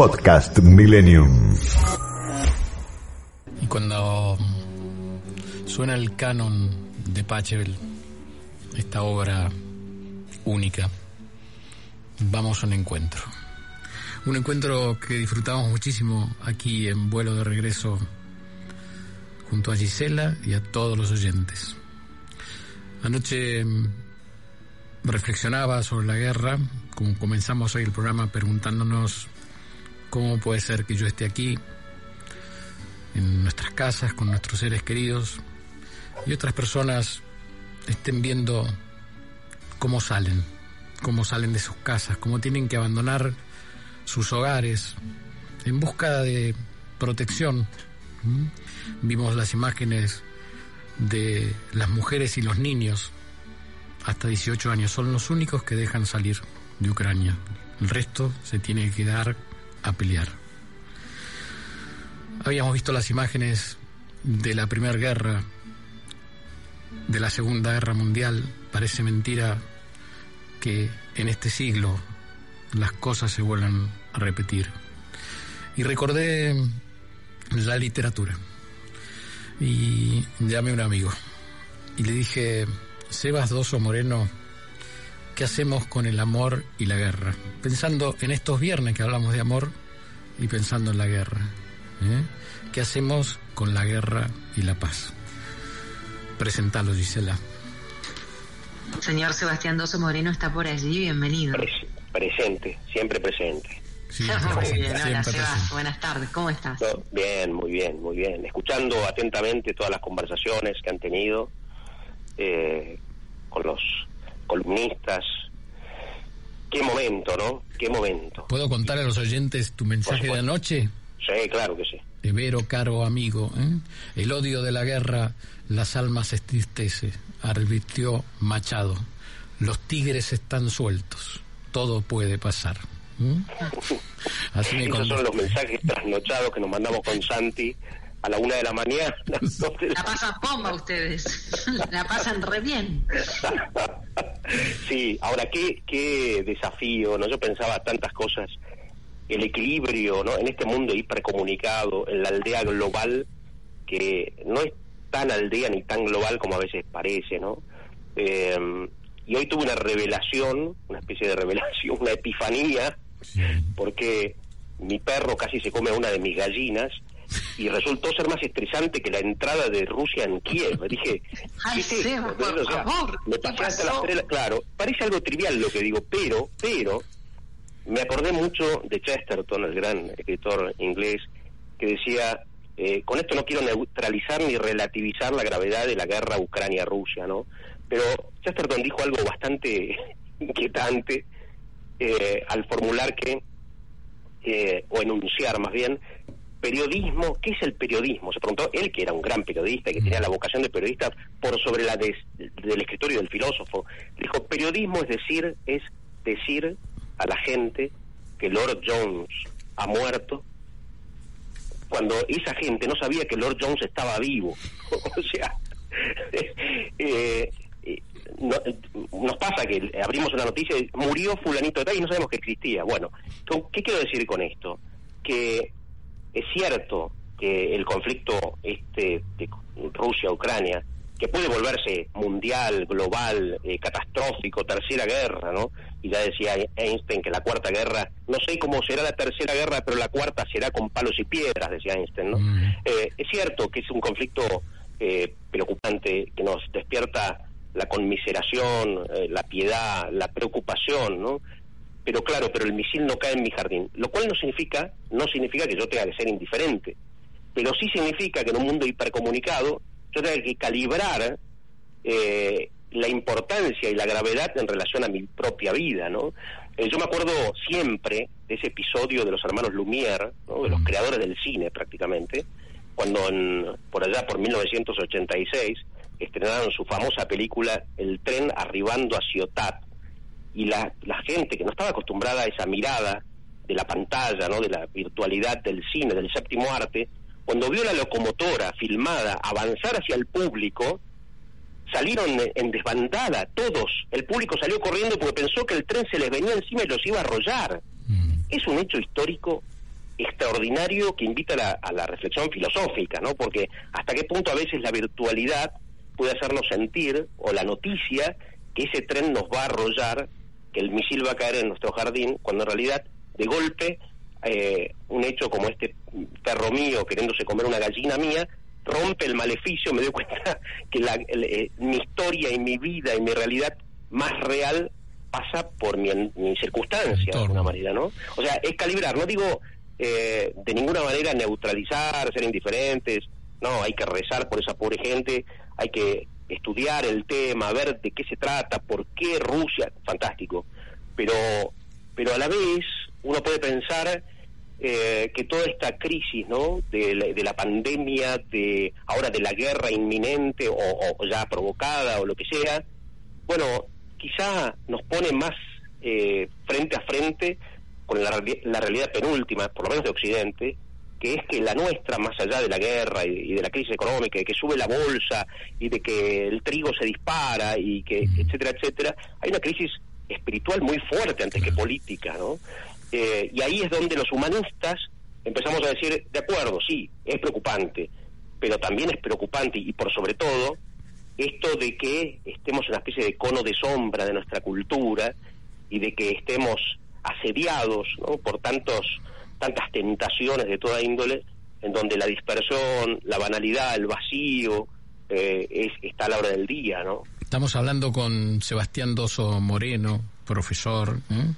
Podcast Millennium. Y cuando suena el canon de Pachelbel, esta obra única, vamos a un encuentro. Un encuentro que disfrutamos muchísimo aquí en vuelo de regreso junto a Gisela y a todos los oyentes. Anoche reflexionaba sobre la guerra, como comenzamos hoy el programa preguntándonos cómo puede ser que yo esté aquí, en nuestras casas, con nuestros seres queridos, y otras personas estén viendo cómo salen, cómo salen de sus casas, cómo tienen que abandonar sus hogares en busca de protección. ¿Mm? Vimos las imágenes de las mujeres y los niños hasta 18 años, son los únicos que dejan salir de Ucrania. El resto se tiene que dar a pelear. Habíamos visto las imágenes de la Primera Guerra, de la Segunda Guerra Mundial. Parece mentira que en este siglo las cosas se vuelvan a repetir. Y recordé la literatura. Y llamé a un amigo. Y le dije, Sebas Doso Moreno, ¿qué hacemos con el amor y la guerra? Pensando en estos viernes que hablamos de amor y pensando en la guerra. ¿eh? ¿Qué hacemos con la guerra y la paz? Presentalo, Gisela. Señor Sebastián Doso Moreno está por allí, bienvenido. Pres- presente, siempre presente. Siempre Muy presente, bien, hola siempre Sebas, presente. buenas tardes, ¿cómo estás? No, bien, muy bien, muy bien. Escuchando atentamente todas las conversaciones que han tenido eh, con los columnistas. Qué momento, ¿no? Qué momento. ¿Puedo contar a los oyentes tu mensaje de anoche? Sí, claro que sí. Evero, caro amigo, ¿eh? el odio de la guerra, las almas entristece, advirtió Machado. Los tigres están sueltos, todo puede pasar. ¿Mm? Así me Esos son los mensajes trasnochados que nos mandamos con Santi a la una de la mañana. La pasan bomba ustedes, la pasan re bien. sí, ahora qué, qué desafío, ¿no? Yo pensaba tantas cosas. El equilibrio, ¿no? En este mundo hipercomunicado, en la aldea global, que no es tan aldea ni tan global como a veces parece, ¿no? Eh, y hoy tuve una revelación, una especie de revelación, una epifanía, porque mi perro casi se come a una de mis gallinas y resultó ser más estresante que la entrada de Rusia en Kiev. Dije, Ay, ¿qué es esto? Seba, por ¿Entendés? O sea, favor, me ¿qué pasé hasta las tres Claro, parece algo trivial lo que digo, pero, pero, me acordé mucho de Chesterton, el gran escritor inglés, que decía, eh, con esto no quiero neutralizar ni relativizar la gravedad de la guerra Ucrania-Rusia, ¿no? Pero Chesterton dijo algo bastante inquietante eh, al formular que, eh, o enunciar más bien, periodismo, ¿qué es el periodismo? Se preguntó él, que era un gran periodista, que tenía la vocación de periodista por sobre la de- del escritorio y del filósofo. Dijo, periodismo es decir, es decir a la gente que Lord Jones ha muerto cuando esa gente no sabía que Lord Jones estaba vivo. o sea, eh, eh, no- nos pasa que abrimos una noticia y murió fulanito de tal y no sabemos que existía. Bueno, ¿con- ¿qué quiero decir con esto? Que es cierto que el conflicto este de Rusia-Ucrania, que puede volverse mundial, global, eh, catastrófico, tercera guerra, ¿no? Y ya decía Einstein que la cuarta guerra, no sé cómo será la tercera guerra, pero la cuarta será con palos y piedras, decía Einstein, ¿no? Mm. Eh, es cierto que es un conflicto eh, preocupante que nos despierta la conmiseración, eh, la piedad, la preocupación, ¿no? Pero claro, pero el misil no cae en mi jardín, lo cual no significa, no significa que yo tenga que ser indiferente, pero sí significa que en un mundo hipercomunicado yo tenga que calibrar eh, la importancia y la gravedad en relación a mi propia vida, ¿no? Eh, yo me acuerdo siempre de ese episodio de los hermanos Lumière, ¿no? de los creadores del cine prácticamente, cuando en, por allá por 1986 estrenaron su famosa película El tren arribando a Ciotat y la, la gente que no estaba acostumbrada a esa mirada de la pantalla, ¿no? de la virtualidad del cine, del séptimo arte, cuando vio la locomotora filmada avanzar hacia el público, salieron en desbandada, todos. El público salió corriendo porque pensó que el tren se les venía encima y los iba a arrollar. Mm. Es un hecho histórico extraordinario que invita a la, a la reflexión filosófica, ¿no? Porque hasta qué punto a veces la virtualidad puede hacernos sentir, o la noticia, que ese tren nos va a arrollar, que el misil va a caer en nuestro jardín, cuando en realidad, de golpe, eh, un hecho como este perro mío queriéndose comer una gallina mía, rompe el maleficio, me doy cuenta que la, el- eh, mi historia y mi vida y mi realidad más real pasa por mi, mi circunstancia, de alguna manera, ¿no? O sea, es calibrar, no digo eh, de ninguna manera neutralizar, ser indiferentes, no, hay que rezar por esa pobre gente, hay que estudiar el tema, ver de qué se trata, por qué Rusia, fantástico, pero, pero a la vez uno puede pensar eh, que toda esta crisis, ¿no? De la, de la pandemia, de ahora de la guerra inminente o, ya provocada o lo que sea, bueno, quizá nos pone más eh, frente a frente con la realidad penúltima, por lo menos de Occidente, que es que la nuestra, más allá de la guerra y, y de la crisis económica, y que sube la bolsa y de que el trigo se dispara y que, etcétera, etcétera, hay una crisis espiritual muy fuerte antes que política, ¿no? Eh, y ahí es donde los humanistas empezamos a decir, de acuerdo, sí, es preocupante, pero también es preocupante y por sobre todo esto de que estemos en una especie de cono de sombra de nuestra cultura y de que estemos asediados ¿no? por tantos tantas tentaciones de toda índole en donde la dispersión, la banalidad, el vacío eh, es, está a la hora del día, ¿no? Estamos hablando con Sebastián Doso Moreno, profesor, ¿eh?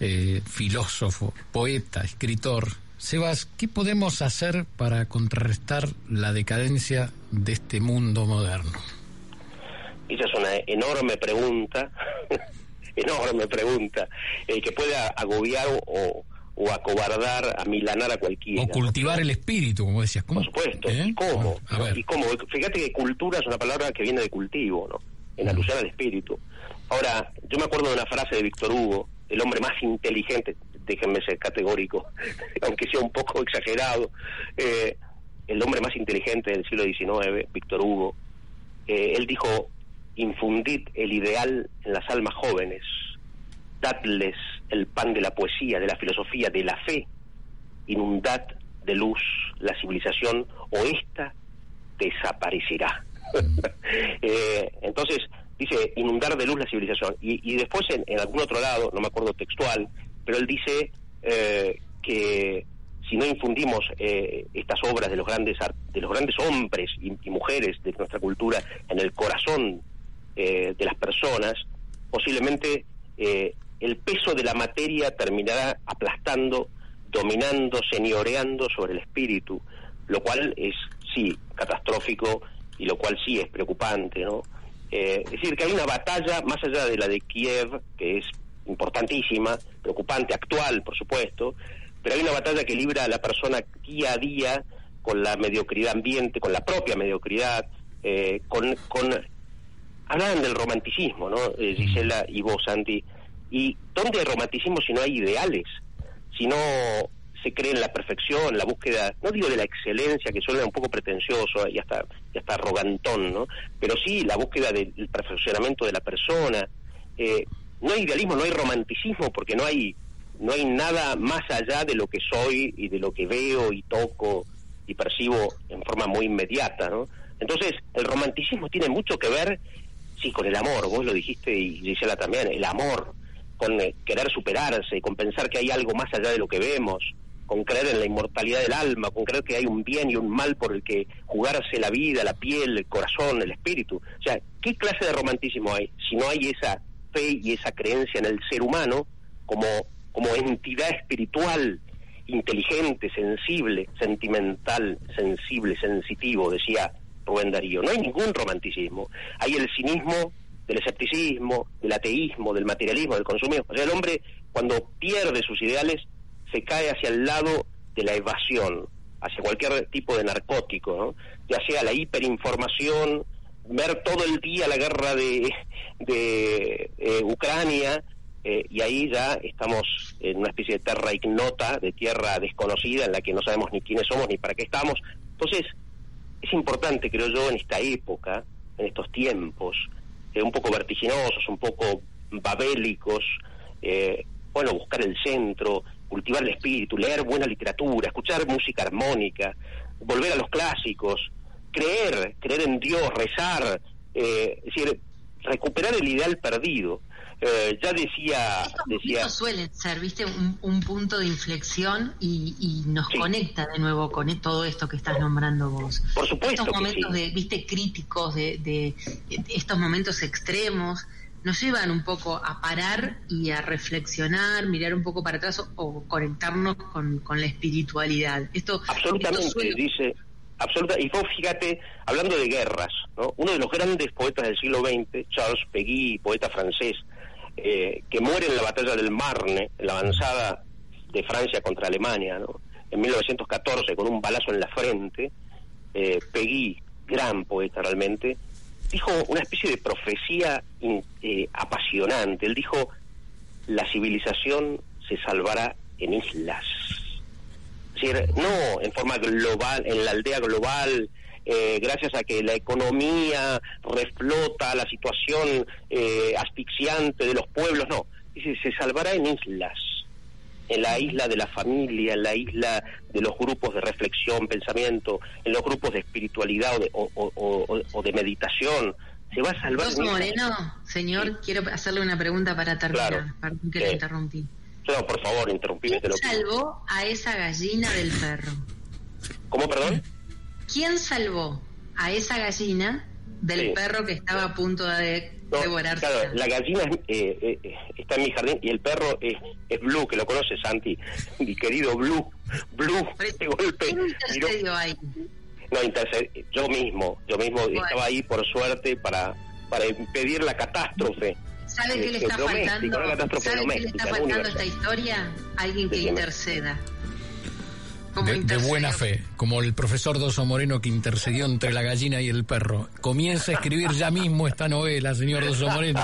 Eh, filósofo, poeta, escritor. Sebas, ¿qué podemos hacer para contrarrestar la decadencia de este mundo moderno? Esa es una enorme pregunta, enorme pregunta, que puede agobiar o, o acobardar, a milanar a cualquiera. O cultivar el espíritu, como decías. ¿Cómo? Por supuesto. ¿Eh? ¿Y cómo? ¿Y cómo? Fíjate que cultura es una palabra que viene de cultivo, ¿no? En alusión al espíritu. Ahora, yo me acuerdo de una frase de Víctor Hugo, el hombre más inteligente, déjenme ser categórico, aunque sea un poco exagerado, eh, el hombre más inteligente del siglo XIX, Víctor Hugo, eh, él dijo, infundid el ideal en las almas jóvenes, el pan de la poesía, de la filosofía, de la fe, inundad de luz la civilización o esta desaparecerá. Eh, entonces, dice inundar de luz la civilización. Y, después en, algún otro lado, no me acuerdo textual, pero él dice eh, que si no infundimos eh, estas obras de los grandes de los grandes hombres y, mujeres de nuestra cultura en el corazón de las personas, posiblemente el peso de la materia terminará aplastando, dominando, señoreando sobre el espíritu, lo cual es sí catastrófico y lo cual sí es preocupante, ¿no? Eh, es decir, que hay una batalla más allá de la de Kiev, que es importantísima, preocupante, actual, por supuesto, pero hay una batalla que libra a la persona día a día con la mediocridad ambiente, con la propia mediocridad, eh, con, con... Hablaban del romanticismo, ¿no? Eh, Gisela y vos, Santi. ¿Y dónde hay romanticismo si no hay ideales? Si no se cree en la perfección, la búsqueda, no digo de la excelencia, que suena un poco pretencioso y hasta, y hasta arrogantón, ¿no? Pero sí la búsqueda del perfeccionamiento de la persona. Eh, no hay idealismo, no hay romanticismo, porque no hay, no hay nada más allá de lo que soy y de lo que veo y toco y percibo en forma muy inmediata, ¿no? Entonces, el romanticismo tiene mucho que ver, sí, con el amor, vos lo dijiste y Gisela también, el amor, con eh, querer superarse, con pensar que hay algo más allá de lo que vemos, con creer en la inmortalidad del alma, con creer que hay un bien y un mal por el que jugarse la vida, la piel, el corazón, el espíritu. O sea, ¿qué clase de romanticismo hay si no hay esa fe y esa creencia en el ser humano como, como entidad espiritual, inteligente, sensible, sentimental, sensible, sensitivo, decía Rubén Darío? No hay ningún romanticismo. Hay el cinismo del escepticismo, del ateísmo, del materialismo, del consumismo. O sea, el hombre cuando pierde sus ideales se cae hacia el lado de la evasión, hacia cualquier tipo de narcótico, ¿no? ya sea la hiperinformación, ver todo el día la guerra de, de eh, Ucrania, eh, y ahí ya estamos en una especie de terra ignota, de tierra desconocida, en la que no sabemos ni quiénes somos ni para qué estamos. Entonces, es importante, creo yo, en esta época, en estos tiempos, eh, un poco vertiginosos, un poco babélicos, bueno, buscar el centro, cultivar el espíritu, leer buena literatura, escuchar música armónica, volver a los clásicos, creer, creer en Dios, rezar, eh, es decir, recuperar el ideal perdido. Eh, ya decía... Estos decía suelen ser, viste, un, punto de inflexión y, nos conecta de nuevo con e, todo esto que estás nombrando vos. Por supuesto. Estos momentos de, viste, críticos, de, de, estos momentos extremos, nos llevan un poco a parar y a reflexionar, mirar un poco para atrás o, conectarnos con, la espiritualidad. Esto, Absolutamente, dice, absoluta. Y vos fíjate, hablando de guerras, ¿no? uno de los grandes poetas del siglo XX, Charles Peguy, poeta francés, eh, que muere en la batalla del Marne, la avanzada de Francia contra Alemania, en 1914, con un balazo en la frente, eh, Peguy, gran poeta realmente, dijo una especie de profecía eh, apasionante. Él dijo, la civilización se salvará en islas. Es decir, no en forma global, en la aldea global, eh, gracias a que la economía reflota la situación eh, asfixiante de los pueblos, no. Dice, se salvará en islas en la isla de la familia, en la isla de los grupos de reflexión, pensamiento, en los grupos de espiritualidad o de, meditación. Se va a salvar. Moreno, señor, quiero hacerle una pregunta para terminar. Perdón que interrumpí. No, por favor, interrumpíme. ¿Quién salvó a esa gallina del perro? ¿Cómo, perdón? ¿Quién salvó a esa gallina del perro que estaba a punto de devorar. Claro, la gallina eh, eh, está en mi jardín y el perro es, es Blue, que lo conoces, Santi, mi querido Blue. Blue, de golpe. ¿Quién intercedió ahí? No, yo mismo, yo mismo estaba ahí por suerte para, para impedir la catástrofe. ¿Sabe qué le está faltando? ¿Sabe qué le está faltando a esta historia? Alguien que interceda de, buena fe, como el profesor Doso Moreno que intercedió entre la gallina y el perro. Comienza a escribir ya mismo esta novela, señor Doso Moreno.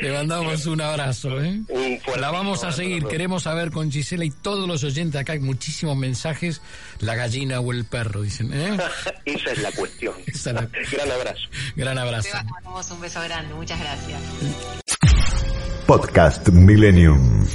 Le mandamos un abrazo. ¿eh? la vamos a seguir. Queremos saber con Gisela y todos los oyentes acá, hay muchísimos mensajes, la gallina o el perro, dicen. ¿eh? Esa es la cuestión. Gran abrazo. Gran abrazo. un beso grande. Muchas gracias. Podcast Millennium.